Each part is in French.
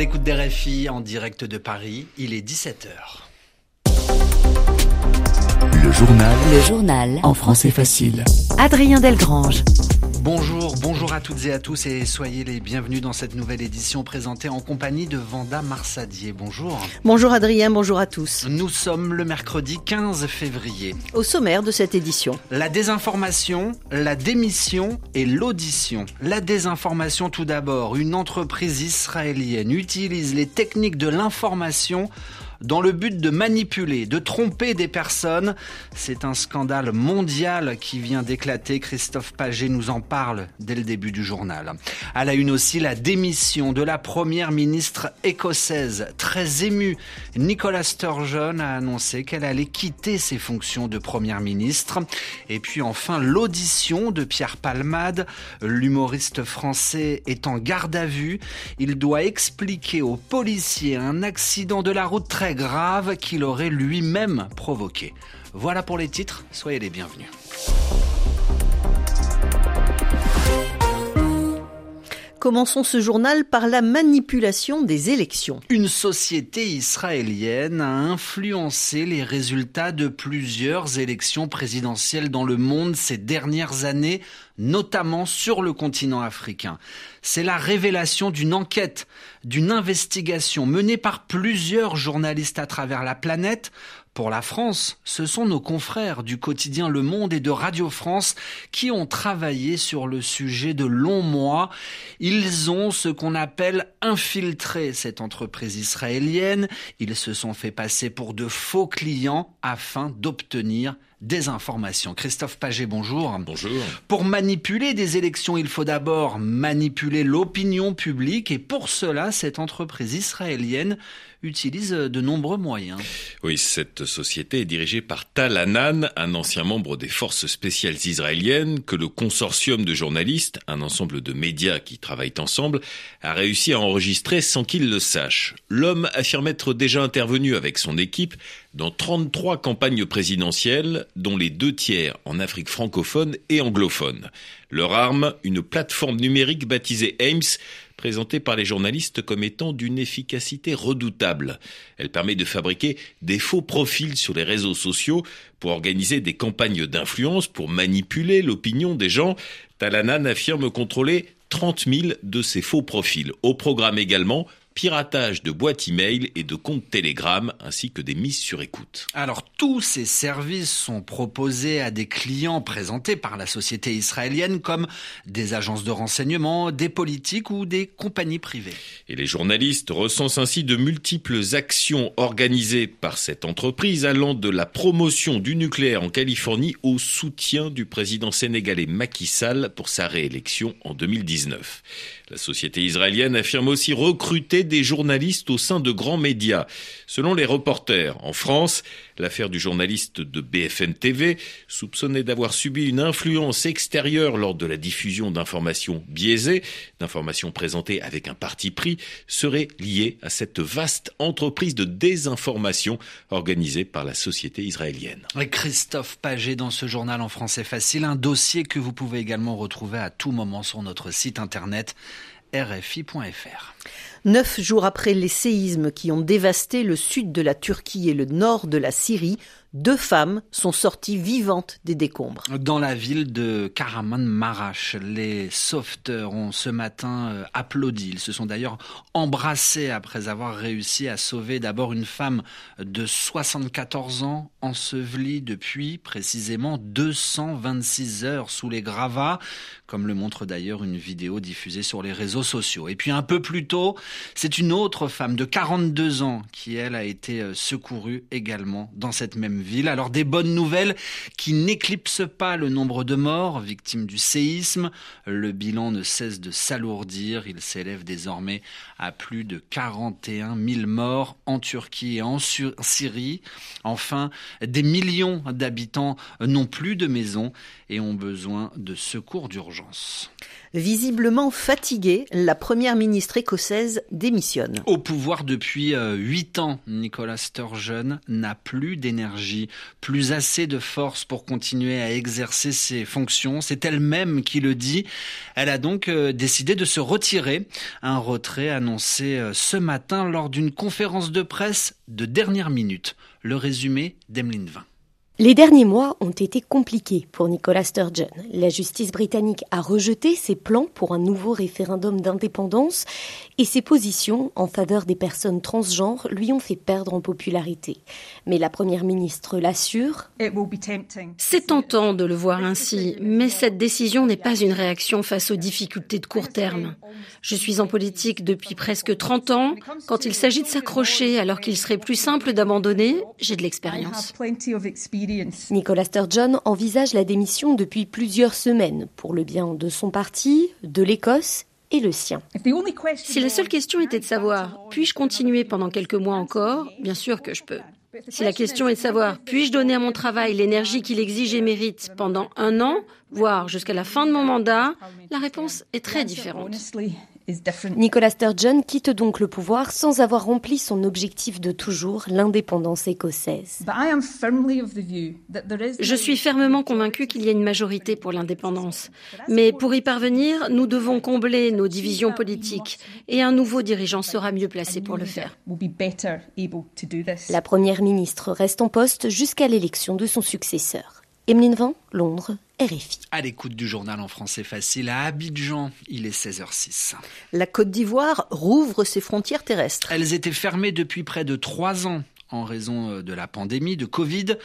l'écoute des RFI en direct de Paris, il est 17h. Le journal. Le journal. En français facile. Adrien Delgrange. Bonjour, bonjour à toutes et à tous et soyez les bienvenus dans cette nouvelle édition présentée en compagnie de Vanda Marsadier. Bonjour. Bonjour Adrien, bonjour à tous. Nous sommes le mercredi 15 février. Au sommaire de cette édition. La désinformation, la démission et l'audition. La désinformation tout d'abord. Une entreprise israélienne utilise les techniques de l'information dans le but de manipuler, de tromper des personnes. C'est un scandale mondial qui vient d'éclater. Christophe Paget nous en parle dès le début du journal. À la une aussi, la démission de la première ministre écossaise. Très émue, Nicola Sturgeon a annoncé qu'elle allait quitter ses fonctions de première ministre. Et puis enfin, l'audition de Pierre Palmade. L'humoriste français est en garde à vue. Il doit expliquer aux policiers un accident de la route très grave qu'il aurait lui-même provoqué. Voilà pour les titres, soyez les bienvenus. Commençons ce journal par la manipulation des élections. Une société israélienne a influencé les résultats de plusieurs élections présidentielles dans le monde ces dernières années, notamment sur le continent africain. C'est la révélation d'une enquête, d'une investigation menée par plusieurs journalistes à travers la planète pour la France, ce sont nos confrères du quotidien Le Monde et de Radio France qui ont travaillé sur le sujet de longs mois. Ils ont ce qu'on appelle infiltré cette entreprise israélienne. Ils se sont fait passer pour de faux clients afin d'obtenir des informations. Christophe Paget, bonjour. Bonjour. Pour manipuler des élections, il faut d'abord manipuler l'opinion publique et pour cela, cette entreprise israélienne utilise de nombreux moyens. Oui, cette société est dirigée par Tal Hanan, un ancien membre des forces spéciales israéliennes que le consortium de journalistes, un ensemble de médias qui travaillent ensemble, a réussi à enregistrer sans qu'il le sache. L'homme affirme être déjà intervenu avec son équipe dans 33 campagnes présidentielles, dont les deux tiers en Afrique francophone et anglophone. Leur arme, une plateforme numérique baptisée Ames, présentée par les journalistes comme étant d'une efficacité redoutable. Elle permet de fabriquer des faux profils sur les réseaux sociaux pour organiser des campagnes d'influence, pour manipuler l'opinion des gens. Talanan affirme contrôler 30 000 de ces faux profils. Au programme également piratage de boîtes e-mail et de comptes Telegram, ainsi que des mises sur écoute. Alors tous ces services sont proposés à des clients présentés par la société israélienne comme des agences de renseignement, des politiques ou des compagnies privées. Et les journalistes recensent ainsi de multiples actions organisées par cette entreprise allant de la promotion du nucléaire en Californie au soutien du président sénégalais Macky Sall pour sa réélection en 2019. La société israélienne affirme aussi recruter des journalistes au sein de grands médias. Selon les reporters, en France, l'affaire du journaliste de BFM TV, soupçonné d'avoir subi une influence extérieure lors de la diffusion d'informations biaisées, d'informations présentées avec un parti pris, serait liée à cette vaste entreprise de désinformation organisée par la société israélienne. Christophe Paget dans ce journal en français facile, un dossier que vous pouvez également retrouver à tout moment sur notre site internet rfi.fr. Neuf jours après les séismes qui ont dévasté le sud de la Turquie et le nord de la Syrie, deux femmes sont sorties vivantes des décombres. Dans la ville de Kahramanmaraş, les sauveteurs ont ce matin euh, applaudi. Ils se sont d'ailleurs embrassés après avoir réussi à sauver d'abord une femme de 74 ans ensevelie depuis précisément 226 heures sous les gravats, comme le montre d'ailleurs une vidéo diffusée sur les réseaux sociaux. Et puis un peu plus tôt, c'est une autre femme de 42 ans qui, elle, a été euh, secourue également dans cette même ville. Alors des bonnes nouvelles qui n'éclipsent pas le nombre de morts victimes du séisme. Le bilan ne cesse de s'alourdir. Il s'élève désormais à plus de 41 000 morts en Turquie et en Syrie. Enfin, des millions d'habitants n'ont plus de maison et ont besoin de secours d'urgence. Visiblement fatiguée, la première ministre écossaise démissionne. Au pouvoir depuis euh, huit ans, Nicolas Sturgeon n'a plus d'énergie, plus assez de force pour continuer à exercer ses fonctions. C'est elle-même qui le dit. Elle a donc euh, décidé de se retirer. Un retrait annoncé euh, ce matin lors d'une conférence de presse de dernière minute. Le résumé d'Emeline Vin. Les derniers mois ont été compliqués pour Nicola Sturgeon. La justice britannique a rejeté ses plans pour un nouveau référendum d'indépendance et ses positions en faveur des personnes transgenres lui ont fait perdre en popularité. Mais la première ministre l'assure. C'est tentant de le voir ainsi, mais cette décision n'est pas une réaction face aux difficultés de court terme. Je suis en politique depuis presque 30 ans. Quand il s'agit de s'accrocher alors qu'il serait plus simple d'abandonner, j'ai de l'expérience. Nicolas Sturgeon envisage la démission depuis plusieurs semaines pour le bien de son parti, de l'Écosse et le sien. Si la seule question était de savoir, puis-je continuer pendant quelques mois encore Bien sûr que je peux. Si la question est de savoir, puis-je donner à mon travail l'énergie qu'il exige et mérite pendant un an, voire jusqu'à la fin de mon mandat, la réponse est très différente. Nicolas Sturgeon quitte donc le pouvoir sans avoir rempli son objectif de toujours, l'indépendance écossaise. Je suis fermement convaincu qu'il y a une majorité pour l'indépendance. Mais pour y parvenir, nous devons combler nos divisions politiques et un nouveau dirigeant sera mieux placé pour le faire. La première ministre reste en poste jusqu'à l'élection de son successeur. Emeline Van, Londres, RFI. À l'écoute du journal en français facile à Abidjan, il est 16h06. La Côte d'Ivoire rouvre ses frontières terrestres. Elles étaient fermées depuis près de trois ans en raison euh, de la pandémie de Covid.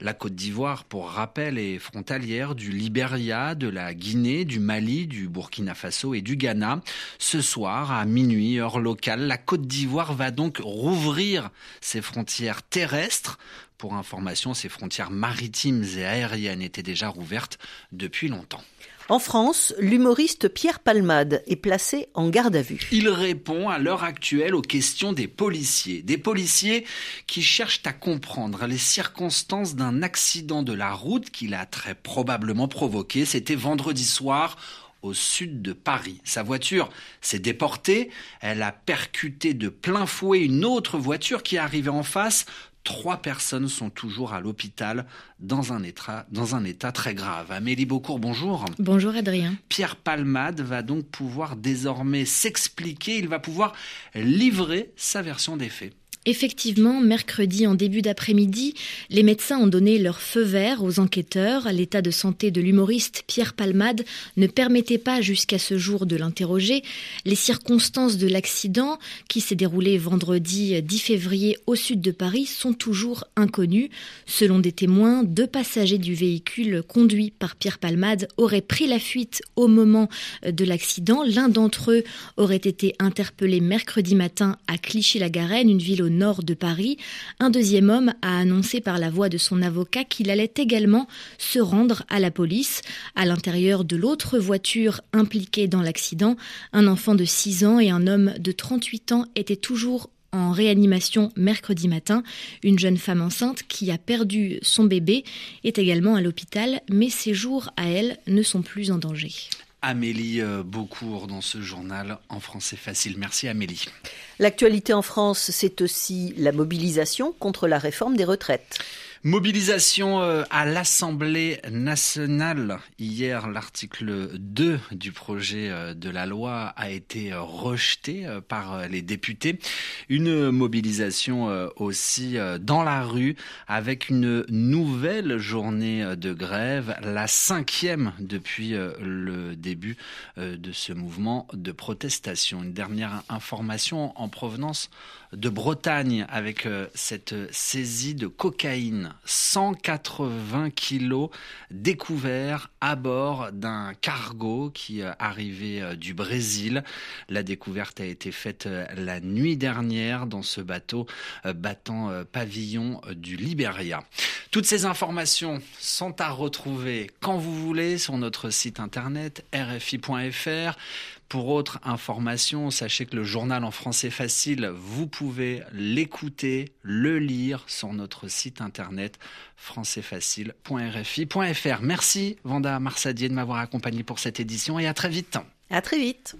La Côte d'Ivoire, pour rappel, est frontalière du Libéria, de la Guinée, du Mali, du Burkina Faso et du Ghana. Ce soir, à minuit, heure locale, la Côte d'Ivoire va donc rouvrir ses frontières terrestres. Pour information, ses frontières maritimes et aériennes étaient déjà rouvertes depuis longtemps. En France, l'humoriste Pierre Palmade est placé en garde à vue. Il répond à l'heure actuelle aux questions des policiers. Des policiers qui cherchent à comprendre les circonstances d'un accident de la route qu'il a très probablement provoqué. C'était vendredi soir au sud de Paris. Sa voiture s'est déportée, elle a percuté de plein fouet une autre voiture qui arrivait en face, Trois personnes sont toujours à l'hôpital dans un état, dans un état très grave. Amélie Beaucourt, bonjour. Bonjour Adrien. Pierre Palmade va donc pouvoir désormais s'expliquer, il va pouvoir livrer sa version des faits. Effectivement, mercredi en début d'après-midi, les médecins ont donné leur feu vert aux enquêteurs. L'état de santé de l'humoriste Pierre Palmade ne permettait pas jusqu'à ce jour de l'interroger. Les circonstances de l'accident, qui s'est déroulé vendredi 10 février au sud de Paris, sont toujours inconnues. Selon des témoins, deux passagers du véhicule conduit par Pierre Palmade auraient pris la fuite au moment de l'accident. L'un d'entre eux aurait été interpellé mercredi matin à Clichy-la-Garenne, une ville au nord de Paris, un deuxième homme a annoncé par la voix de son avocat qu'il allait également se rendre à la police. À l'intérieur de l'autre voiture impliquée dans l'accident, un enfant de 6 ans et un homme de 38 ans étaient toujours en réanimation mercredi matin. Une jeune femme enceinte qui a perdu son bébé est également à l'hôpital, mais ses jours à elle ne sont plus en danger. Amélie euh, Beaucourt dans ce journal en français facile. Merci Amélie. L'actualité en France, c'est aussi la mobilisation contre la réforme des retraites. Mobilisation euh, à l'Assemblée nationale. Hier, l'article 2 du projet euh, de la loi a été euh, rejeté par les députés. Une mobilisation aussi dans la rue avec une nouvelle journée de grève, la cinquième depuis le début de ce mouvement de protestation. Une dernière information en provenance de Bretagne avec cette saisie de cocaïne 180 kilos découverts à bord d'un cargo qui euh, arrivait euh, du Brésil. La découverte a été faite euh, la nuit dernière dans ce bateau battant pavillon du Liberia. Toutes ces informations sont à retrouver quand vous voulez sur notre site internet rfi.fr. Pour autre information, sachez que le journal en français facile, vous pouvez l'écouter, le lire sur notre site internet françaisfacile.rfi.fr. Merci Vanda Marsadier de m'avoir accompagné pour cette édition et à très vite. À très vite.